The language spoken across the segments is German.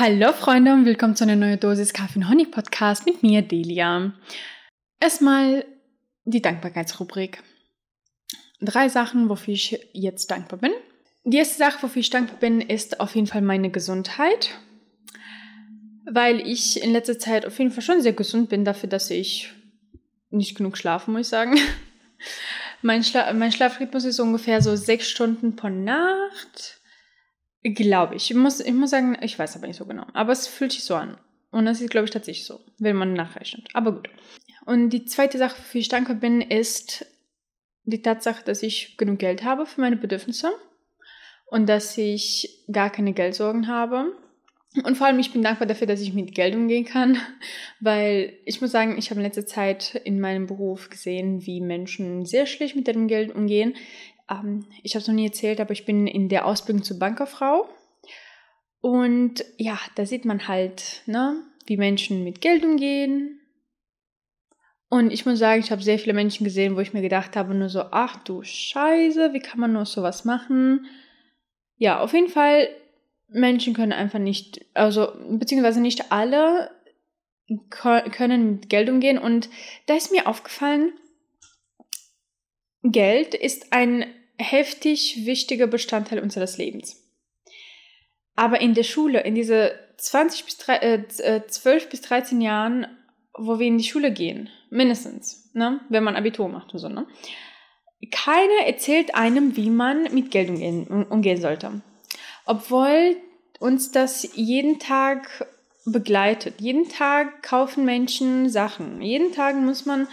Hallo Freunde und willkommen zu einer neuen Dosis Kaffee und Honig Podcast mit mir, Delia. Erstmal die Dankbarkeitsrubrik. Drei Sachen, wofür ich jetzt dankbar bin. Die erste Sache, wofür ich dankbar bin, ist auf jeden Fall meine Gesundheit. Weil ich in letzter Zeit auf jeden Fall schon sehr gesund bin dafür, dass ich nicht genug schlafe, muss ich sagen. Mein, Schla mein Schlafrhythmus ist ungefähr so sechs Stunden pro Nacht Glaube ich. Ich muss, ich muss sagen, ich weiß aber nicht so genau. Aber es fühlt sich so an. Und das ist, glaube ich, tatsächlich so, wenn man nachrechnet. Aber gut. Und die zweite Sache, für die ich dankbar bin, ist die Tatsache, dass ich genug Geld habe für meine Bedürfnisse und dass ich gar keine Geldsorgen habe. Und vor allem, ich bin dankbar dafür, dass ich mit Geld umgehen kann, weil ich muss sagen, ich habe in letzter Zeit in meinem Beruf gesehen, wie Menschen sehr schlecht mit dem Geld umgehen ähm, ich habe es noch nie erzählt, aber ich bin in der Ausbildung zur Bankerfrau. Und ja, da sieht man halt, ne, wie Menschen mit Geld umgehen. Und ich muss sagen, ich habe sehr viele Menschen gesehen, wo ich mir gedacht habe, nur so, ach du Scheiße, wie kann man nur sowas machen? Ja, auf jeden Fall, Menschen können einfach nicht, also, beziehungsweise nicht alle können mit Geld umgehen. Und da ist mir aufgefallen, Geld ist ein heftig wichtiger Bestandteil unseres Lebens. Aber in der Schule, in diese 20 bis 3, äh, 12 äh, bis 13 Jahren, wo wir in die Schule gehen, mindestens, ne, wenn man Abitur macht und so, ne, keiner erzählt einem, wie man mit Geld umgehen, umgehen sollte. Obwohl uns das jeden Tag begleitet. Jeden Tag kaufen Menschen Sachen. Jeden Tag muss man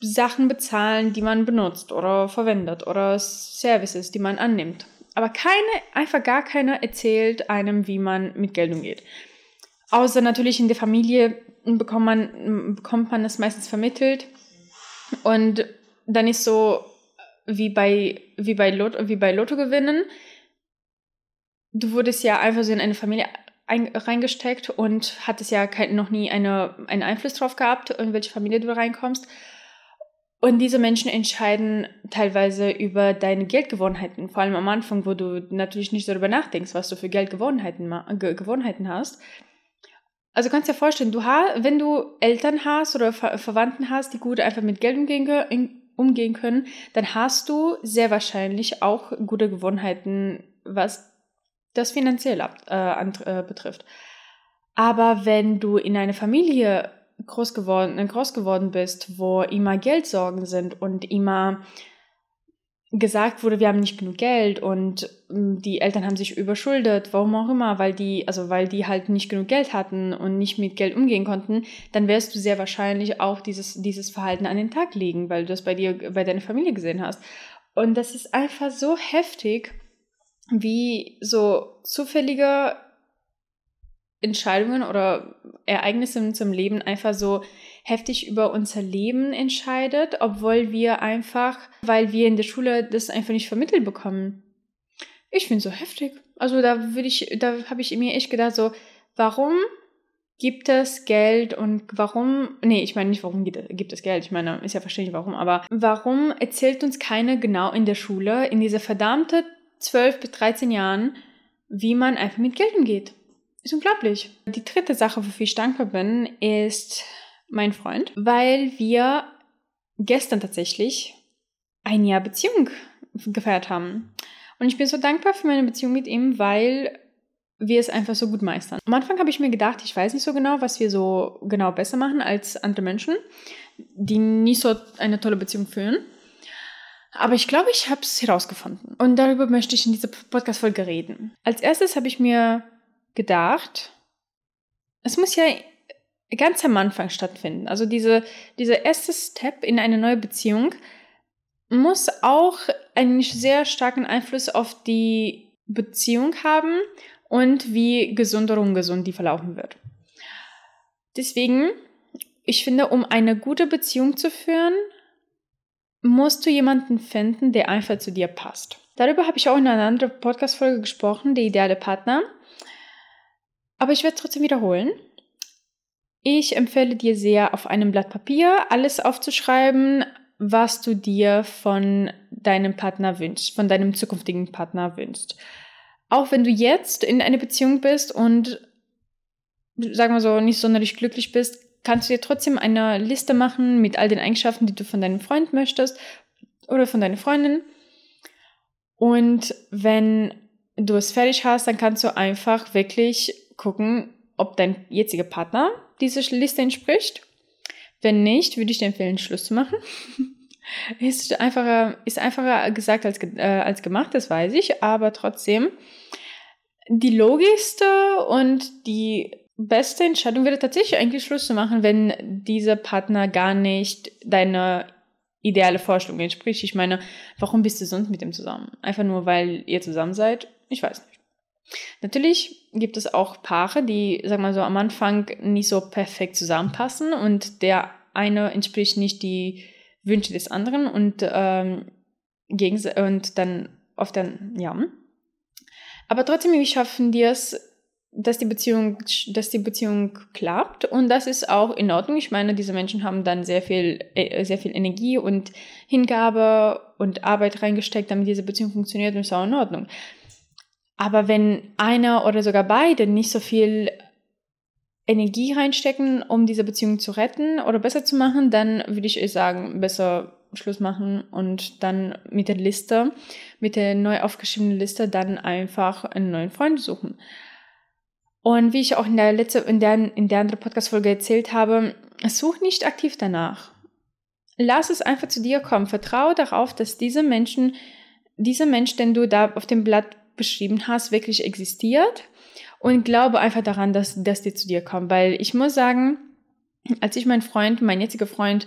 Sachen bezahlen, die man benutzt oder verwendet oder Services, die man annimmt. Aber keine, einfach gar keiner erzählt einem, wie man mit Geld umgeht. Außer natürlich in der Familie bekommt man, bekommt man das meistens vermittelt. Und dann ist so wie bei, wie bei, Lotto, wie bei Lotto gewinnen. Du wurdest ja einfach so in eine Familie ein, reingesteckt und hattest ja kein, noch nie eine, einen Einfluss drauf gehabt, in welche Familie du reinkommst. Und diese Menschen entscheiden teilweise über deine Geldgewohnheiten, vor allem am Anfang, wo du natürlich nicht darüber nachdenkst, was du für Geldgewohnheiten Gewohnheiten hast. Also kannst dir vorstellen, du wenn du Eltern hast oder Ver Verwandten hast, die gut einfach mit Geld umgehen, umgehen können, dann hast du sehr wahrscheinlich auch gute Gewohnheiten, was das finanziell ab, äh, äh, betrifft. Aber wenn du in eine Familie groß geworden, äh, groß geworden bist, wo immer Geldsorgen sind und immer gesagt wurde, wir haben nicht genug Geld und mm, die Eltern haben sich überschuldet, warum auch immer, weil die, also weil die halt nicht genug Geld hatten und nicht mit Geld umgehen konnten, dann wirst du sehr wahrscheinlich auch dieses, dieses Verhalten an den Tag legen, weil du das bei dir, bei deiner Familie gesehen hast. Und das ist einfach so heftig, wie so zufällige Entscheidungen oder Ereignisse unserem Leben einfach so heftig über unser Leben entscheidet, obwohl wir einfach, weil wir in der Schule das einfach nicht vermittelt bekommen. Ich finde so heftig. Also da würde ich, da habe ich mir echt gedacht, so, warum gibt es Geld und warum, nee, ich meine nicht, warum gibt es Geld, ich meine, ist ja verständlich warum, aber warum erzählt uns keiner genau in der Schule, in diese verdammte 12 bis 13 Jahren, wie man einfach mit Geld umgeht? Ist unglaublich. Die dritte Sache, wofür ich dankbar bin, ist mein Freund, weil wir gestern tatsächlich ein Jahr Beziehung gefeiert haben. Und ich bin so dankbar für meine Beziehung mit ihm, weil wir es einfach so gut meistern. Am Anfang habe ich mir gedacht, ich weiß nicht so genau, was wir so genau besser machen als andere Menschen, die nicht so eine tolle Beziehung führen. Aber ich glaube, ich habe es herausgefunden. Und darüber möchte ich in dieser Podcast-Folge reden. Als erstes habe ich mir gedacht, es muss ja ganz am Anfang stattfinden. Also diese, dieser erste Step in eine neue Beziehung muss auch einen sehr starken Einfluss auf die Beziehung haben und wie gesund oder ungesund die verlaufen wird. Deswegen, ich finde, um eine gute Beziehung zu führen, musst du jemanden finden, der einfach zu dir passt. Darüber habe ich auch in einer anderen Podcast-Folge gesprochen, der ideale Partner. Aber ich werde trotzdem wiederholen. Ich empfehle dir sehr, auf einem Blatt Papier alles aufzuschreiben, was du dir von deinem Partner wünschst, von deinem zukünftigen Partner wünschst. Auch wenn du jetzt in einer Beziehung bist und sagen wir so, nicht sonderlich glücklich bist, kannst du dir trotzdem eine Liste machen mit all den Eigenschaften, die du von deinem Freund möchtest oder von deiner Freundin. Und wenn du es fertig hast, dann kannst du einfach wirklich gucken, ob dein jetziger Partner diese Liste entspricht. Wenn nicht, würde ich dir empfehlen, Schluss zu machen. ist einfacher, ist einfacher gesagt als, äh, als gemacht, das weiß ich, aber trotzdem. Die logischste und die beste Entscheidung wäre tatsächlich eigentlich Schluss zu machen, wenn dieser Partner gar nicht deiner ideale Vorstellung entspricht. Ich meine, warum bist du sonst mit ihm zusammen? Einfach nur, weil ihr zusammen seid? Ich weiß nicht. Natürlich gibt es auch Paare, die, sag mal so, am Anfang nicht so perfekt zusammenpassen und der eine entspricht nicht die Wünsche des anderen und, ähm, und dann oft dann, ja. Aber trotzdem, wie schaffen die es, dass die Beziehung, dass die Beziehung klappt und das ist auch in Ordnung. Ich meine, diese Menschen haben dann sehr viel, äh, sehr viel Energie und Hingabe und Arbeit reingesteckt, damit diese Beziehung funktioniert und ist auch in Ordnung. Aber wenn einer oder sogar beide nicht so viel Energie reinstecken, um diese Beziehung zu retten oder besser zu machen, dann würde ich sagen, besser Schluss machen und dann mit der Liste, mit der neu aufgeschriebenen Liste, dann einfach einen neuen Freund suchen. Und wie ich auch in der letzte, in der, in der anderen Podcast-Folge erzählt habe, such nicht aktiv danach. Lass es einfach zu dir kommen. Vertraue darauf, dass diese Menschen, dieser Mensch, den du da auf dem Blatt beschrieben hast, wirklich existiert. Und glaube einfach daran, dass, dass die zu dir kommen. Weil ich muss sagen, als ich meinen Freund, mein jetziger Freund,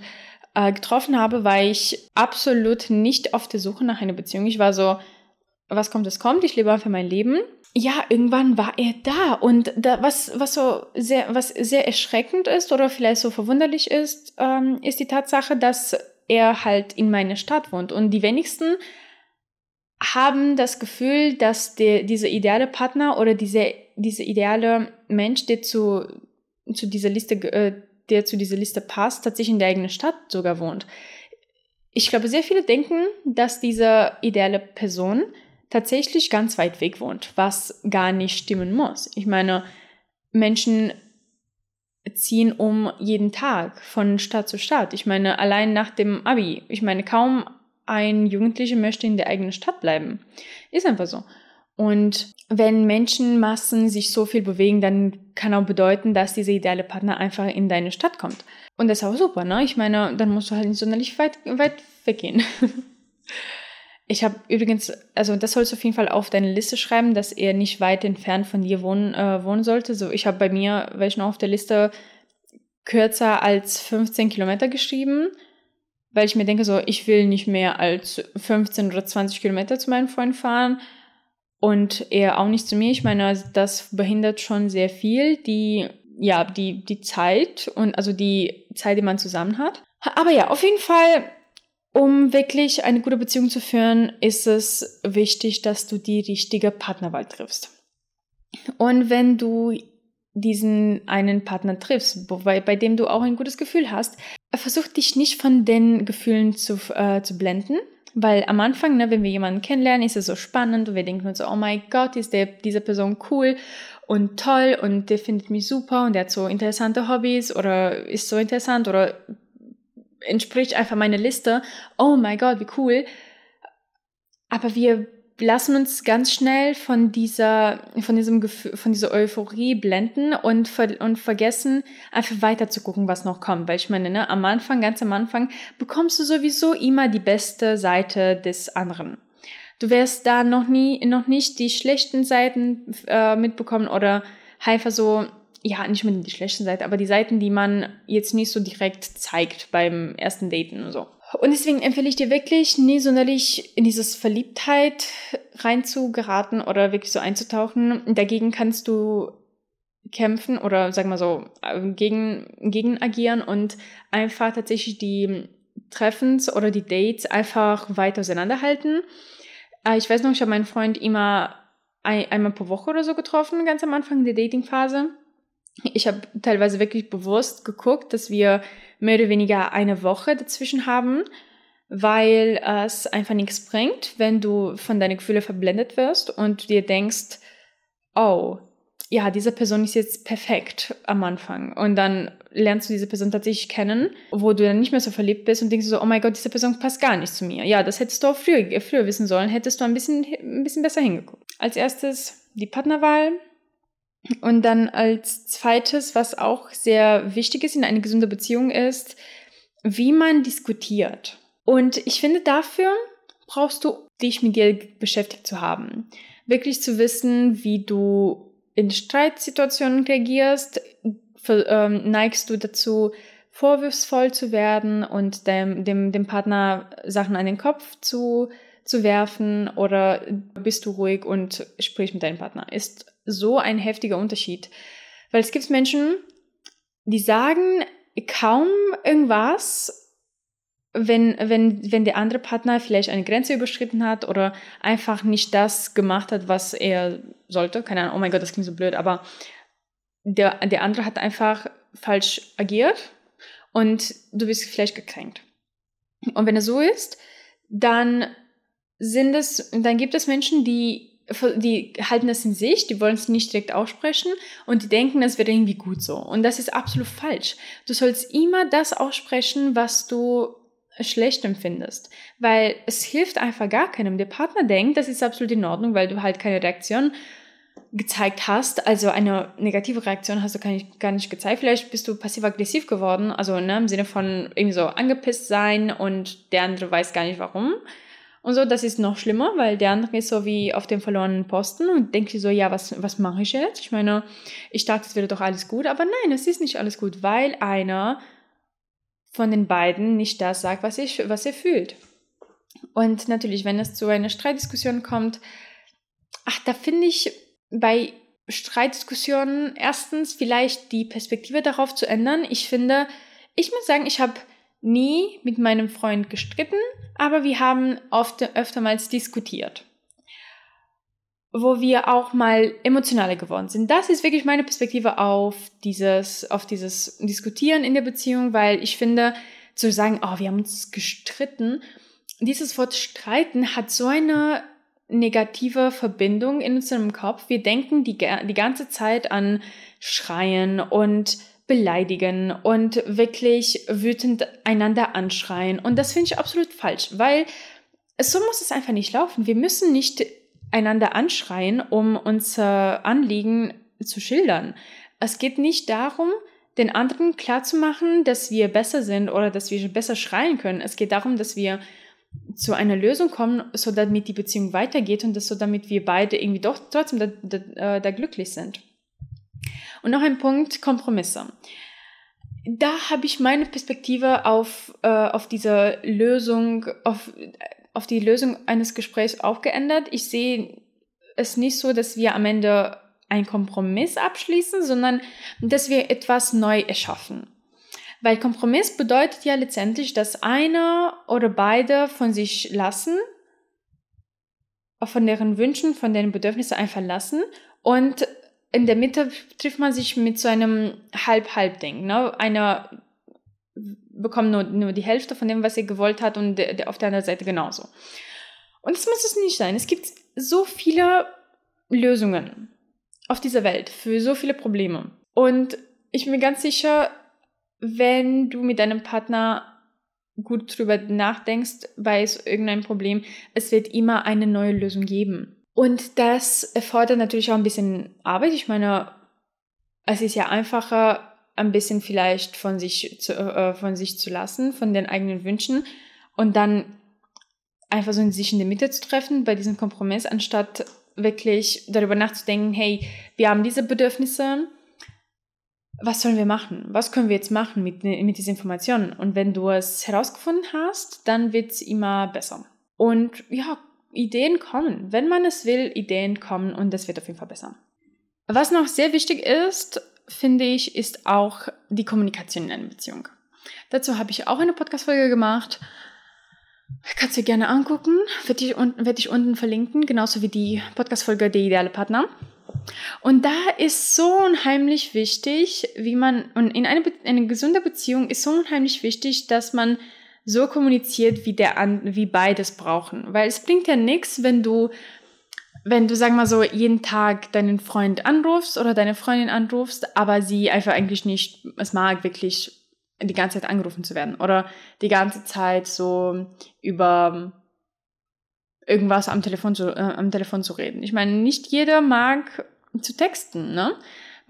äh, getroffen habe, war ich absolut nicht auf der Suche nach einer Beziehung. Ich war so, was kommt, es kommt. Ich lebe einfach mein Leben ja, irgendwann war er da und da, was, was so sehr, was sehr erschreckend ist oder vielleicht so verwunderlich ist, ähm, ist die Tatsache, dass er halt in meiner Stadt wohnt und die wenigsten haben das Gefühl, dass der, dieser ideale Partner oder diese, diese ideale Mensch, der zu, zu dieser Liste, äh, der zu dieser Liste passt, tatsächlich in der eigenen Stadt sogar wohnt. Ich glaube, sehr viele denken, dass diese ideale Person tatsächlich ganz weit weg wohnt, was gar nicht stimmen muss. Ich meine, Menschen ziehen um jeden Tag von Stadt zu Stadt. Ich meine, allein nach dem Abi. Ich meine, kaum ein Jugendlicher möchte in der eigenen Stadt bleiben. Ist einfach so. Und wenn Menschenmassen sich so viel bewegen, dann kann auch bedeuten, dass dieser ideale Partner einfach in deine Stadt kommt. Und das ist auch super, ne? Ich meine, dann musst du halt nicht sonderlich weit, weit weggehen. Ich habe übrigens, also das sollst du auf jeden Fall auf deine Liste schreiben, dass er nicht weit entfernt von dir wohnen, äh, wohnen sollte. So, ich habe bei mir, welche noch auf der Liste, kürzer als 15 Kilometer geschrieben, weil ich mir denke, so, ich will nicht mehr als 15 oder 20 Kilometer zu meinem Freund fahren und er auch nicht zu mir. Ich meine, das behindert schon sehr viel die, ja, die, die Zeit und also die Zeit, die man zusammen hat. Aber ja, auf jeden Fall um wirklich eine gute Beziehung zu führen, ist es wichtig, dass du die richtige Partnerwahl triffst. Und wenn du diesen einen Partner triffst, bei, bei dem du auch ein gutes Gefühl hast, versuch dich nicht von den Gefühlen zu, äh, zu blenden, weil am Anfang, ne, wenn wir jemanden kennenlernen, ist es so spannend und wir denken uns so, oh mein Gott, ist der, diese Person cool und toll und der findet mich super und der hat so interessante Hobbys oder ist so interessant oder entspricht einfach meiner Liste. Oh mein Gott, wie cool. Aber wir lassen uns ganz schnell von dieser, von diesem Gefühl, von dieser Euphorie blenden und, ver und vergessen, einfach weiter zu gucken, was noch kommt. Weil ich meine, ne, am Anfang, ganz am Anfang, bekommst du sowieso immer die beste Seite des anderen. Du wirst da noch nie, noch nicht die schlechten Seiten äh, mitbekommen oder einfach so ja, nicht mit die schlechten Seiten, aber die Seiten, die man jetzt nicht so direkt zeigt beim ersten Daten und so. Und deswegen empfehle ich dir wirklich, nie sonderlich in dieses Verliebtheit reinzugeraten oder wirklich so einzutauchen. Dagegen kannst du kämpfen oder sag mal so gegen, gegen agieren und einfach tatsächlich die Treffens oder die Dates einfach weiter auseinanderhalten. Äh, ich weiß noch, ich habe meinen Freund immer ein, einmal pro Woche oder so getroffen, ganz am Anfang der Datingphase ich habe teilweise wirklich bewusst geguckt, dass wir mehr oder weniger eine Woche dazwischen haben, weil es einfach nichts bringt, wenn du von deinen Gefühlen verblendet wirst und dir denkst, oh, ja, diese Person ist jetzt perfekt am Anfang. Und dann lernst du diese Person tatsächlich kennen, wo du dann nicht mehr so verliebt bist und denkst so, oh mein Gott, diese Person passt gar nicht zu mir. Ja, das hättest du auch früher, früher wissen sollen, hättest du ein bisschen, ein bisschen besser hingeguckt. Als erstes die Partnerwahl. Und dann als zweites, was auch sehr wichtig ist in einer gesunden Beziehung, ist, wie man diskutiert. Und ich finde, dafür brauchst du dich mit dir beschäftigt zu haben. Wirklich zu wissen, wie du in Streitsituationen reagierst, ähm, neigst du dazu, vorwurfsvoll zu werden und dem, dem, dem Partner Sachen an den Kopf zu, zu werfen oder bist du ruhig und sprichst mit deinem Partner. Ist so ein heftiger Unterschied. Weil es gibt Menschen, die sagen kaum irgendwas, wenn, wenn, wenn der andere Partner vielleicht eine Grenze überschritten hat oder einfach nicht das gemacht hat, was er sollte. Keine Ahnung, oh mein Gott, das klingt so blöd, aber der, der andere hat einfach falsch agiert und du bist vielleicht gekränkt. Und wenn es so ist, dann sind es, dann gibt es Menschen, die die halten das in sich, die wollen es nicht direkt aussprechen und die denken, das wäre irgendwie gut so. Und das ist absolut falsch. Du sollst immer das aussprechen, was du schlecht empfindest. Weil es hilft einfach gar keinem. Der Partner denkt, das ist absolut in Ordnung, weil du halt keine Reaktion gezeigt hast. Also eine negative Reaktion hast du gar nicht, gar nicht gezeigt. Vielleicht bist du passiv-aggressiv geworden, also ne, im Sinne von irgendwie so angepisst sein und der andere weiß gar nicht warum. Und so, das ist noch schlimmer, weil der andere ist so wie auf dem verlorenen Posten und denkt sich so, ja, was, was mache ich jetzt? Ich meine, ich dachte, es wäre doch alles gut, aber nein, es ist nicht alles gut, weil einer von den beiden nicht das sagt, was, ich, was er fühlt. Und natürlich, wenn es zu einer Streitdiskussion kommt, ach, da finde ich bei Streitdiskussionen erstens vielleicht die Perspektive darauf zu ändern. Ich finde, ich muss sagen, ich habe nie mit meinem Freund gestritten, aber wir haben oft öftermals diskutiert wo wir auch mal emotionaler geworden sind. Das ist wirklich meine Perspektive auf dieses, auf dieses Diskutieren in der Beziehung, weil ich finde, zu sagen, oh, wir haben uns gestritten, dieses Wort streiten hat so eine negative Verbindung in unserem Kopf. Wir denken die, die ganze Zeit an Schreien und beleidigen und wirklich wütend einander anschreien. Und das finde ich absolut falsch, weil so muss es einfach nicht laufen. Wir müssen nicht einander anschreien, um unser Anliegen zu schildern. Es geht nicht darum, den anderen klarzumachen, dass wir besser sind oder dass wir besser schreien können. Es geht darum, dass wir zu einer Lösung kommen, so damit die Beziehung weitergeht und das so damit wir beide irgendwie doch trotzdem da, da, äh, da glücklich sind. Und noch ein Punkt, Kompromisse. Da habe ich meine Perspektive auf, äh, auf diese Lösung, auf auf die Lösung eines Gesprächs auch geändert. Ich sehe es nicht so, dass wir am Ende einen Kompromiss abschließen, sondern dass wir etwas neu erschaffen. Weil Kompromiss bedeutet ja letztendlich, dass einer oder beide von sich lassen, von deren Wünschen, von deren Bedürfnissen einfach lassen und in der Mitte trifft man sich mit so einem Halb-Halb-Ding. Ne? Einer bekommen nur, nur die Hälfte von dem, was ihr gewollt hat und der, der auf der anderen Seite genauso. Und das muss es nicht sein. Es gibt so viele Lösungen auf dieser Welt für so viele Probleme. Und ich bin mir ganz sicher, wenn du mit deinem Partner gut drüber nachdenkst bei irgendeinem Problem, es wird immer eine neue Lösung geben. Und das erfordert natürlich auch ein bisschen Arbeit. Ich meine, es ist ja einfacher, ein bisschen vielleicht von sich zu, äh, von sich zu lassen, von den eigenen Wünschen und dann einfach so in sich in der Mitte zu treffen bei diesem Kompromiss, anstatt wirklich darüber nachzudenken, hey, wir haben diese Bedürfnisse, was sollen wir machen? Was können wir jetzt machen mit, mit diesen Informationen? Und wenn du es herausgefunden hast, dann wird es immer besser. Und ja, Ideen kommen. Wenn man es will, Ideen kommen und das wird auf jeden Fall besser. Was noch sehr wichtig ist, finde ich, ist auch die Kommunikation in einer Beziehung. Dazu habe ich auch eine Podcast-Folge gemacht. Kannst du gerne angucken. Werde ich, werd ich unten verlinken, genauso wie die Podcast-Folge Der ideale Partner. Und da ist so unheimlich wichtig, wie man, und in einer, eine gesunde Beziehung ist so unheimlich wichtig, dass man so kommuniziert, wie, der, wie beides brauchen. Weil es bringt ja nichts, wenn du wenn du, sag mal so, jeden Tag deinen Freund anrufst oder deine Freundin anrufst, aber sie einfach eigentlich nicht es mag, wirklich die ganze Zeit angerufen zu werden oder die ganze Zeit so über irgendwas am Telefon zu, äh, am Telefon zu reden. Ich meine, nicht jeder mag zu texten, ne?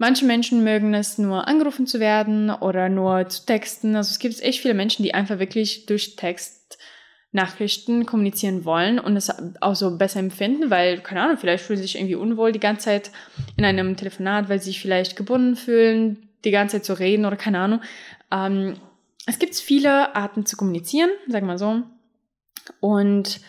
Manche Menschen mögen es nur angerufen zu werden oder nur zu texten. Also es gibt echt viele Menschen, die einfach wirklich durch Text Nachrichten kommunizieren wollen und es auch so besser empfinden, weil, keine Ahnung, vielleicht fühlen sie sich irgendwie unwohl die ganze Zeit in einem Telefonat, weil sie sich vielleicht gebunden fühlen, die ganze Zeit zu reden oder keine Ahnung. Ähm, es gibt viele Arten zu kommunizieren, sagen wir so. Und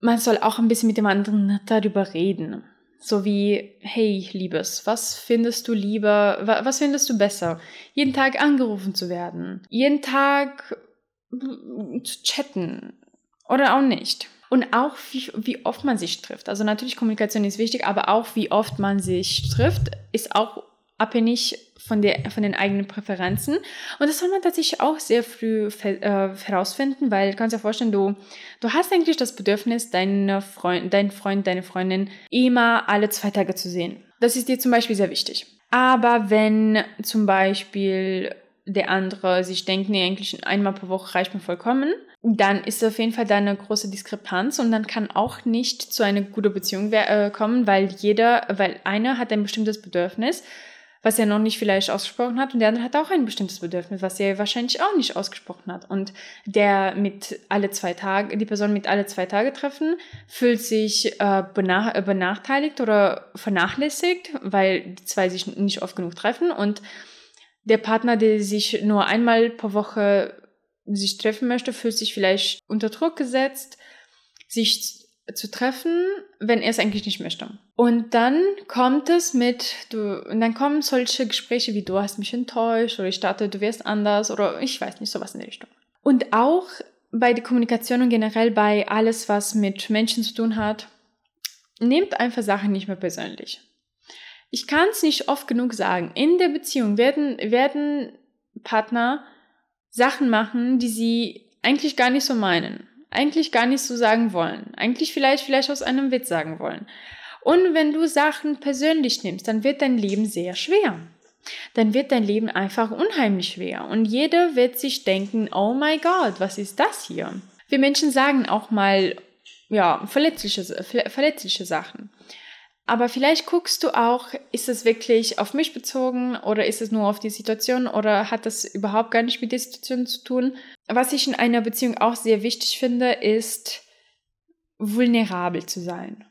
man soll auch ein bisschen mit dem anderen darüber reden. So wie, hey, Liebes, was findest du lieber, was findest du besser? Jeden Tag angerufen zu werden, jeden Tag zu chatten oder auch nicht. Und auch, wie, wie oft man sich trifft. Also natürlich, Kommunikation ist wichtig, aber auch, wie oft man sich trifft, ist auch abhängig von, der, von den eigenen Präferenzen. Und das soll man tatsächlich auch sehr früh äh, herausfinden, weil du kannst dir vorstellen, du, du hast eigentlich das Bedürfnis, deinen Freund, deinen Freund, deine Freundin immer alle zwei Tage zu sehen. Das ist dir zum Beispiel sehr wichtig. Aber wenn zum Beispiel der andere sich denkt, nee, eigentlich einmal pro Woche reicht mir vollkommen, dann ist auf jeden Fall da eine große Diskrepanz und dann kann auch nicht zu einer guten Beziehung äh, kommen, weil jeder, weil einer hat ein bestimmtes Bedürfnis was er noch nicht vielleicht ausgesprochen hat und der andere hat auch ein bestimmtes Bedürfnis, was er wahrscheinlich auch nicht ausgesprochen hat. Und der mit alle zwei Tage, die Person mit alle zwei Tage treffen, fühlt sich äh, benach äh, benachteiligt oder vernachlässigt, weil die zwei sich nicht oft genug treffen und der Partner, der sich nur einmal pro Woche sich treffen möchte, fühlt sich vielleicht unter Druck gesetzt, sich zu treffen, wenn er es eigentlich nicht möchte. Und dann kommt es mit, du, und dann kommen solche Gespräche wie du hast mich enttäuscht oder ich dachte, du wärst anders oder ich weiß nicht, sowas in der Richtung. Und auch bei der Kommunikation und generell bei alles, was mit Menschen zu tun hat, nehmt einfach Sachen nicht mehr persönlich. Ich kann es nicht oft genug sagen. In der Beziehung werden, werden Partner Sachen machen, die sie eigentlich gar nicht so meinen eigentlich gar nicht so sagen wollen. Eigentlich vielleicht, vielleicht aus einem Witz sagen wollen. Und wenn du Sachen persönlich nimmst, dann wird dein Leben sehr schwer. Dann wird dein Leben einfach unheimlich schwer. Und jeder wird sich denken, oh my God, was ist das hier? Wir Menschen sagen auch mal, ja, verletzliche, verletzliche Sachen. Aber vielleicht guckst du auch, ist es wirklich auf mich bezogen oder ist es nur auf die Situation oder hat das überhaupt gar nicht mit der Situation zu tun? Was ich in einer Beziehung auch sehr wichtig finde, ist vulnerabel zu sein.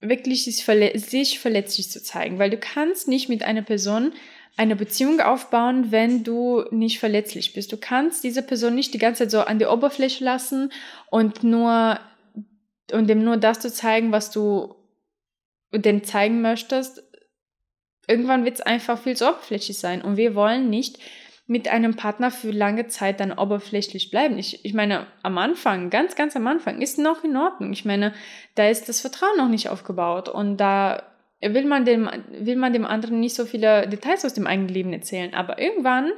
Wirklich sich, verle sich verletzlich zu zeigen, weil du kannst nicht mit einer Person eine Beziehung aufbauen, wenn du nicht verletzlich bist. Du kannst diese Person nicht die ganze Zeit so an die Oberfläche lassen und nur und dem nur das zu zeigen, was du denn zeigen möchtest, irgendwann wird es einfach viel zu oberflächlich sein. Und wir wollen nicht mit einem Partner für lange Zeit dann oberflächlich bleiben. Ich, ich meine, am Anfang, ganz, ganz am Anfang, ist noch in Ordnung. Ich meine, da ist das Vertrauen noch nicht aufgebaut und da will man dem, will man dem anderen nicht so viele Details aus dem eigenen Leben erzählen. Aber irgendwann,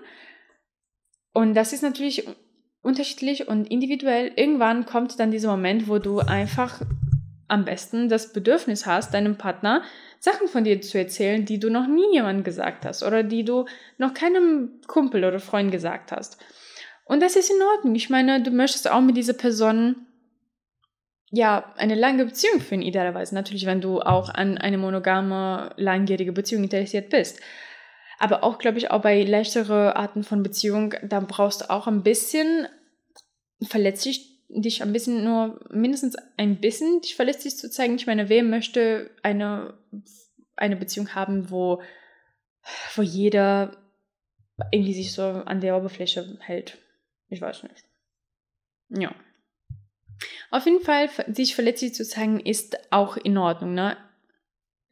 und das ist natürlich unterschiedlich und individuell, irgendwann kommt dann dieser Moment, wo du einfach am besten das Bedürfnis hast, deinem Partner Sachen von dir zu erzählen, die du noch nie jemandem gesagt hast oder die du noch keinem Kumpel oder Freund gesagt hast. Und das ist in Ordnung. Ich meine, du möchtest auch mit dieser Person ja eine lange Beziehung führen, idealerweise. Natürlich, wenn du auch an eine monogame, langjährige Beziehung interessiert bist. Aber auch, glaube ich, auch bei leichteren Arten von Beziehung, da brauchst du auch ein bisschen verletzlich dich ein bisschen nur, mindestens ein bisschen dich verletzlich zu zeigen. Ich meine, wer möchte eine, eine Beziehung haben, wo, wo jeder irgendwie sich so an der Oberfläche hält? Ich weiß nicht. Ja. Auf jeden Fall, sich verletzlich zu zeigen, ist auch in Ordnung. Ne?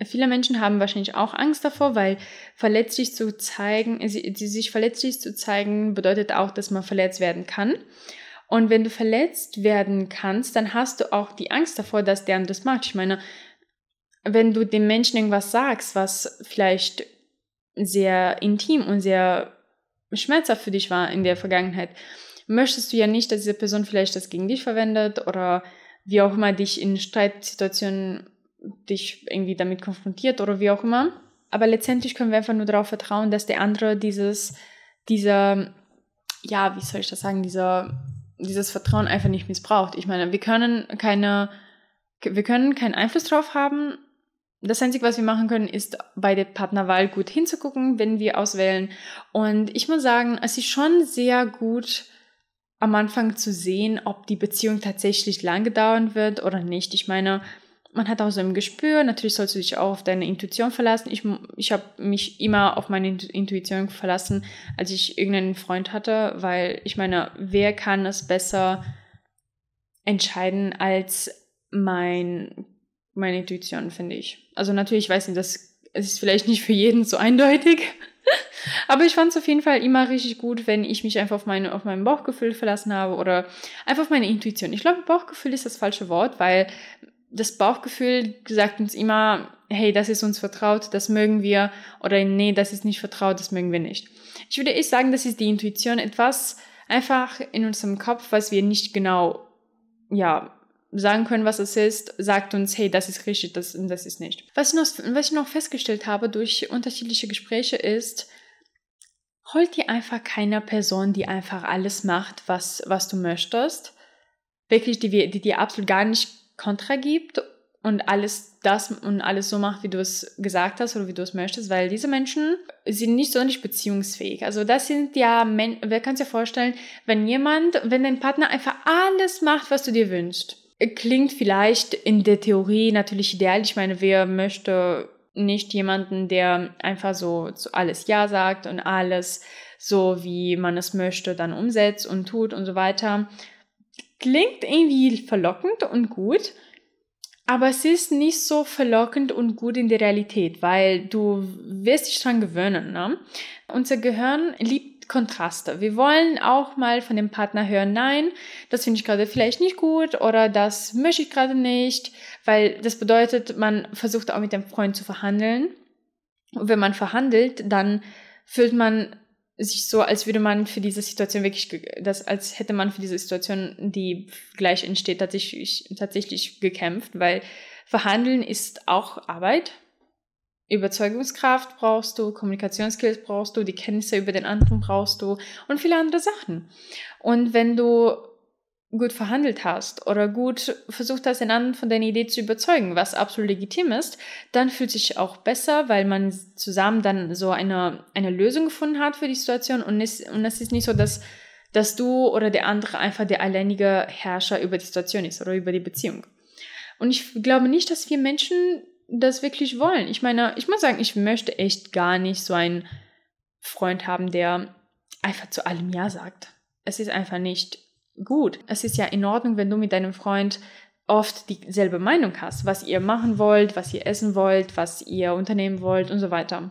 Viele Menschen haben wahrscheinlich auch Angst davor, weil verletzlich zu zeigen, sich verletzlich zu zeigen, bedeutet auch, dass man verletzt werden kann. Und wenn du verletzt werden kannst, dann hast du auch die Angst davor, dass der das macht. Ich meine, wenn du dem Menschen irgendwas sagst, was vielleicht sehr intim und sehr schmerzhaft für dich war in der Vergangenheit, möchtest du ja nicht, dass diese Person vielleicht das gegen dich verwendet oder wie auch immer dich in Streitsituationen dich irgendwie damit konfrontiert oder wie auch immer. Aber letztendlich können wir einfach nur darauf vertrauen, dass der andere dieses, dieser, ja, wie soll ich das sagen, dieser, dieses Vertrauen einfach nicht missbraucht. Ich meine, wir können keine, wir können keinen Einfluss drauf haben. Das Einzige, was wir machen können, ist bei der Partnerwahl gut hinzugucken, wenn wir auswählen. Und ich muss sagen, es ist schon sehr gut, am Anfang zu sehen, ob die Beziehung tatsächlich lange dauern wird oder nicht. Ich meine, man hat auch so ein Gespür. Natürlich sollst du dich auch auf deine Intuition verlassen. Ich, ich habe mich immer auf meine Intuition verlassen, als ich irgendeinen Freund hatte, weil ich meine, wer kann es besser entscheiden als mein, meine Intuition, finde ich. Also natürlich, ich weiß nicht, das ist vielleicht nicht für jeden so eindeutig. Aber ich fand es auf jeden Fall immer richtig gut, wenn ich mich einfach auf, meine, auf mein Bauchgefühl verlassen habe oder einfach auf meine Intuition. Ich glaube, Bauchgefühl ist das falsche Wort, weil das Bauchgefühl sagt uns immer, hey, das ist uns vertraut, das mögen wir, oder nee, das ist nicht vertraut, das mögen wir nicht. Ich würde echt sagen, das ist die Intuition, etwas einfach in unserem Kopf, was wir nicht genau, ja, sagen können, was es ist, sagt uns, hey, das ist richtig, das, das ist nicht. Was ich, noch, was ich noch festgestellt habe durch unterschiedliche Gespräche ist, holt dir einfach keine Person, die einfach alles macht, was, was du möchtest. Wirklich, die, die dir absolut gar nicht Kontra gibt und alles das und alles so macht, wie du es gesagt hast oder wie du es möchtest, weil diese Menschen sind nicht so nicht beziehungsfähig. Also das sind ja, Men wer kann sich ja vorstellen, wenn jemand, wenn dein Partner einfach alles macht, was du dir wünschst. Klingt vielleicht in der Theorie natürlich ideal. Ich meine, wer möchte nicht jemanden, der einfach so zu alles Ja sagt und alles so, wie man es möchte, dann umsetzt und tut und so weiter. Klingt irgendwie verlockend und gut, aber es ist nicht so verlockend und gut in der Realität, weil du wirst dich dran gewöhnen. Ne? Unser Gehirn liebt Kontraste. Wir wollen auch mal von dem Partner hören, nein, das finde ich gerade vielleicht nicht gut oder das möchte ich gerade nicht, weil das bedeutet, man versucht auch mit dem Freund zu verhandeln. Und wenn man verhandelt, dann fühlt man sich so, als würde man für diese Situation wirklich, das, als hätte man für diese Situation, die gleich entsteht, tatsächlich, tatsächlich gekämpft, weil Verhandeln ist auch Arbeit. Überzeugungskraft brauchst du, Kommunikationsskills brauchst du, die Kenntnisse über den anderen brauchst du und viele andere Sachen. Und wenn du gut verhandelt hast oder gut versucht hast, den anderen von deiner Idee zu überzeugen, was absolut legitim ist, dann fühlt sich auch besser, weil man zusammen dann so eine, eine Lösung gefunden hat für die Situation und es, und es ist nicht so, dass, dass du oder der andere einfach der alleinige Herrscher über die Situation ist oder über die Beziehung. Und ich glaube nicht, dass wir Menschen das wirklich wollen. Ich meine, ich muss sagen, ich möchte echt gar nicht so einen Freund haben, der einfach zu allem Ja sagt. Es ist einfach nicht gut. Es ist ja in Ordnung, wenn du mit deinem Freund oft dieselbe Meinung hast, was ihr machen wollt, was ihr essen wollt, was ihr unternehmen wollt und so weiter.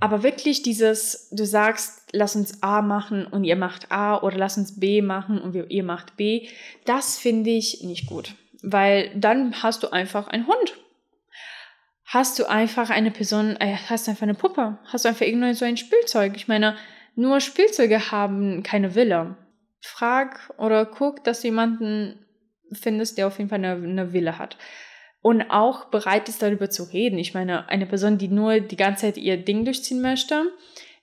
Aber wirklich dieses, du sagst, lass uns A machen und ihr macht A oder lass uns B machen und ihr macht B, das finde ich nicht gut. Weil dann hast du einfach einen Hund. Hast du einfach eine Person, äh, hast du einfach eine Puppe, hast du einfach irgendein so ein Spielzeug. Ich meine, nur Spielzeuge haben keine Wille frag oder guck, dass du jemanden findest, der auf jeden Fall eine, eine Wille hat. Und auch bereit ist, darüber zu reden. Ich meine, eine Person, die nur die ganze Zeit ihr Ding durchziehen möchte,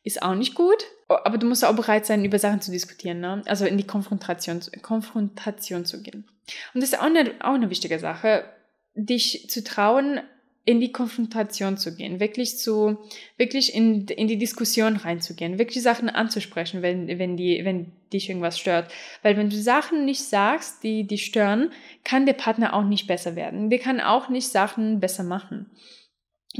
ist auch nicht gut. Aber du musst auch bereit sein, über Sachen zu diskutieren, ne? Also in die Konfrontation, Konfrontation zu gehen. Und das ist auch eine, auch eine wichtige Sache, dich zu trauen, in die Konfrontation zu gehen, wirklich zu, wirklich in, in die Diskussion reinzugehen, wirklich Sachen anzusprechen, wenn, wenn die, wenn dich irgendwas stört. Weil wenn du Sachen nicht sagst, die, die stören, kann der Partner auch nicht besser werden. Der kann auch nicht Sachen besser machen.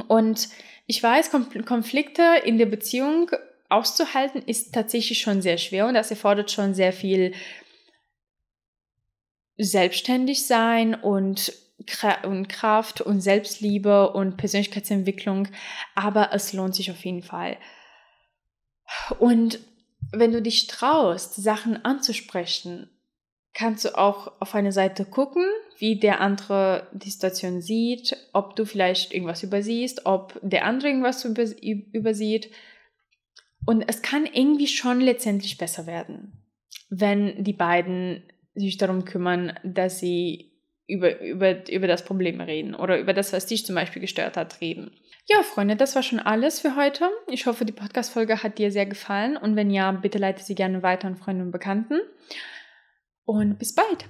Und ich weiß, Konflikte in der Beziehung auszuhalten ist tatsächlich schon sehr schwer und das erfordert schon sehr viel selbstständig sein und und Kraft und Selbstliebe und Persönlichkeitsentwicklung, aber es lohnt sich auf jeden Fall. Und wenn du dich traust, Sachen anzusprechen, kannst du auch auf eine Seite gucken, wie der andere die Situation sieht, ob du vielleicht irgendwas übersiehst, ob der andere irgendwas übersieht. Und es kann irgendwie schon letztendlich besser werden, wenn die beiden sich darum kümmern, dass sie über, über, über das Problem reden oder über das, was dich zum Beispiel gestört hat, reden. Ja, Freunde, das war schon alles für heute. Ich hoffe, die Podcast-Folge hat dir sehr gefallen und wenn ja, bitte leite sie gerne weiter an Freunde und Bekannten. Und bis bald!